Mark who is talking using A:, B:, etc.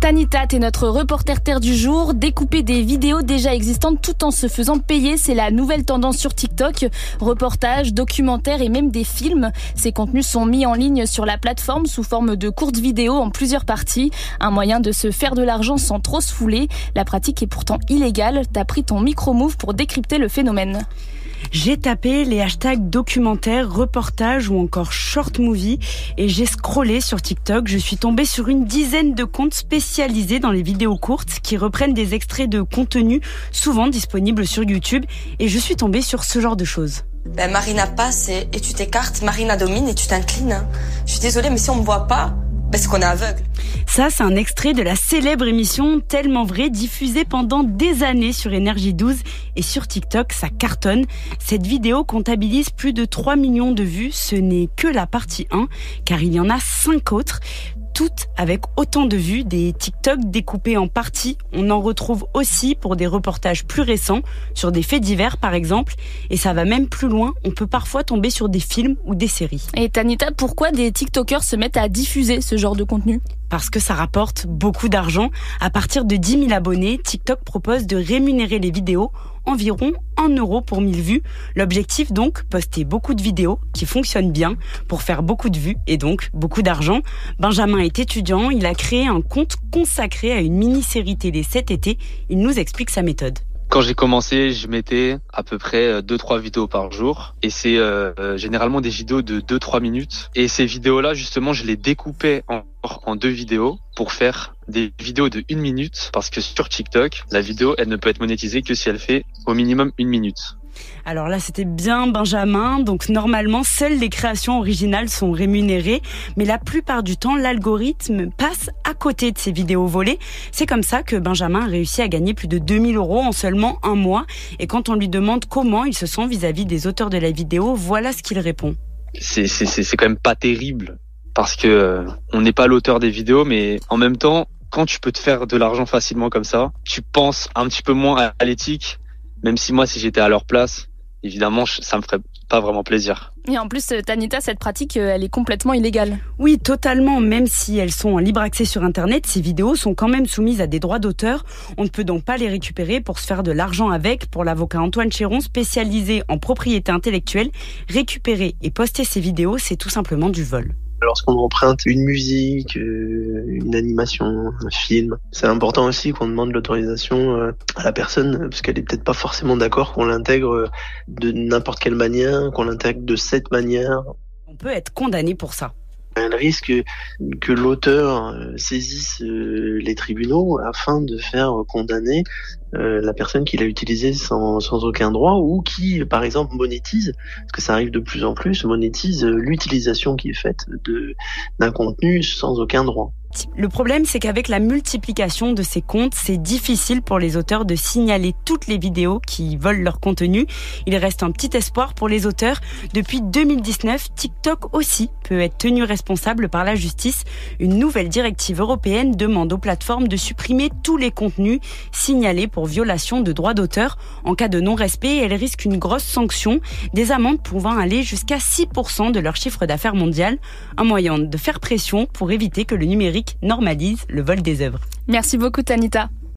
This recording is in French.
A: Tanita, t'es notre reporter terre du jour. Découper des vidéos déjà existantes tout en se faisant payer, c'est la nouvelle tendance sur TikTok. Reportages, documentaires et même des films. Ces contenus sont mis en ligne sur la plateforme sous forme de courtes vidéos en plusieurs parties. Un moyen de se faire de l'argent sans trop se fouler. La pratique est pourtant illégale. T'as pris ton micro-move pour décrypter le phénomène.
B: J'ai tapé les hashtags documentaires, reportages ou encore short movie et j'ai scrollé sur TikTok. Je suis tombée sur une dizaine de comptes spécialisés dans les vidéos courtes qui reprennent des extraits de contenu souvent disponibles sur YouTube et je suis tombée sur ce genre de choses.
C: Ben, Marina passe et, et tu t'écartes, Marina domine et tu t'inclines. Je suis désolée, mais si on me voit pas, parce qu'on est aveugle.
B: Ça, c'est un extrait de la célèbre émission Tellement vrai, diffusée pendant des années sur Énergie 12 et sur TikTok, ça cartonne. Cette vidéo comptabilise plus de 3 millions de vues. Ce n'est que la partie 1, car il y en a 5 autres toutes avec autant de vues, des TikTok découpés en parties. On en retrouve aussi pour des reportages plus récents, sur des faits divers par exemple, et ça va même plus loin, on peut parfois tomber sur des films ou des séries.
A: Et Tanita, pourquoi des TikTokers se mettent à diffuser ce genre de contenu?
B: Parce que ça rapporte beaucoup d'argent. À partir de 10 000 abonnés, TikTok propose de rémunérer les vidéos environ 1 euro pour 1000 vues. L'objectif donc, poster beaucoup de vidéos qui fonctionnent bien pour faire beaucoup de vues et donc beaucoup d'argent. Benjamin est étudiant, il a créé un compte consacré à une mini-série télé cet été. Il nous explique sa méthode.
D: Quand j'ai commencé, je mettais à peu près 2-3 euh, vidéos par jour. Et c'est euh, euh, généralement des vidéos de 2-3 minutes. Et ces vidéos-là, justement, je les découpais en, en deux vidéos pour faire des vidéos de une minute. Parce que sur TikTok, la vidéo, elle ne peut être monétisée que si elle fait au minimum une minute.
B: Alors là, c'était bien Benjamin. Donc normalement, seules les créations originales sont rémunérées, mais la plupart du temps, l'algorithme passe à côté de ces vidéos volées. C'est comme ça que Benjamin a réussi à gagner plus de 2000 euros en seulement un mois. Et quand on lui demande comment il se sent vis-à-vis des auteurs de la vidéo, voilà ce qu'il répond.
D: C'est quand même pas terrible parce que euh, on n'est pas l'auteur des vidéos, mais en même temps, quand tu peux te faire de l'argent facilement comme ça, tu penses un petit peu moins à l'éthique même si moi, si j'étais à leur place, évidemment, ça me ferait pas vraiment plaisir.
A: Et en plus, euh, Tanita, cette pratique, euh, elle est complètement illégale.
B: Oui, totalement. Même si elles sont en libre accès sur Internet, ces vidéos sont quand même soumises à des droits d'auteur. On ne peut donc pas les récupérer pour se faire de l'argent avec. Pour l'avocat Antoine Chéron, spécialisé en propriété intellectuelle, récupérer et poster ces vidéos, c'est tout simplement du vol
E: lorsqu'on emprunte une musique, euh, une animation, un film. C'est important aussi qu'on demande l'autorisation euh, à la personne parce qu'elle est peut-être pas forcément d'accord qu'on l'intègre de n'importe quelle manière, qu'on l'intègre de cette manière.
B: On peut être condamné pour ça.
E: Elle risque que l'auteur euh, saisisse les tribunaux afin de faire condamner euh, la personne qui l'a utilisé sans, sans aucun droit ou qui, par exemple, monétise, parce que ça arrive de plus en plus, monétise l'utilisation qui est faite d'un contenu sans aucun droit.
B: Le problème, c'est qu'avec la multiplication de ces comptes, c'est difficile pour les auteurs de signaler toutes les vidéos qui volent leur contenu. Il reste un petit espoir pour les auteurs. Depuis 2019, TikTok aussi peut être tenu responsable par la justice. Une nouvelle directive européenne demande aux plateformes de supprimer tous les contenus signalés pour violation de droits d'auteur. En cas de non-respect, elles risquent une grosse sanction, des amendes pouvant aller jusqu'à 6% de leur chiffre d'affaires mondial. Un moyen de faire pression pour éviter que le numérique normalise le vol des œuvres.
A: Merci beaucoup Tanita.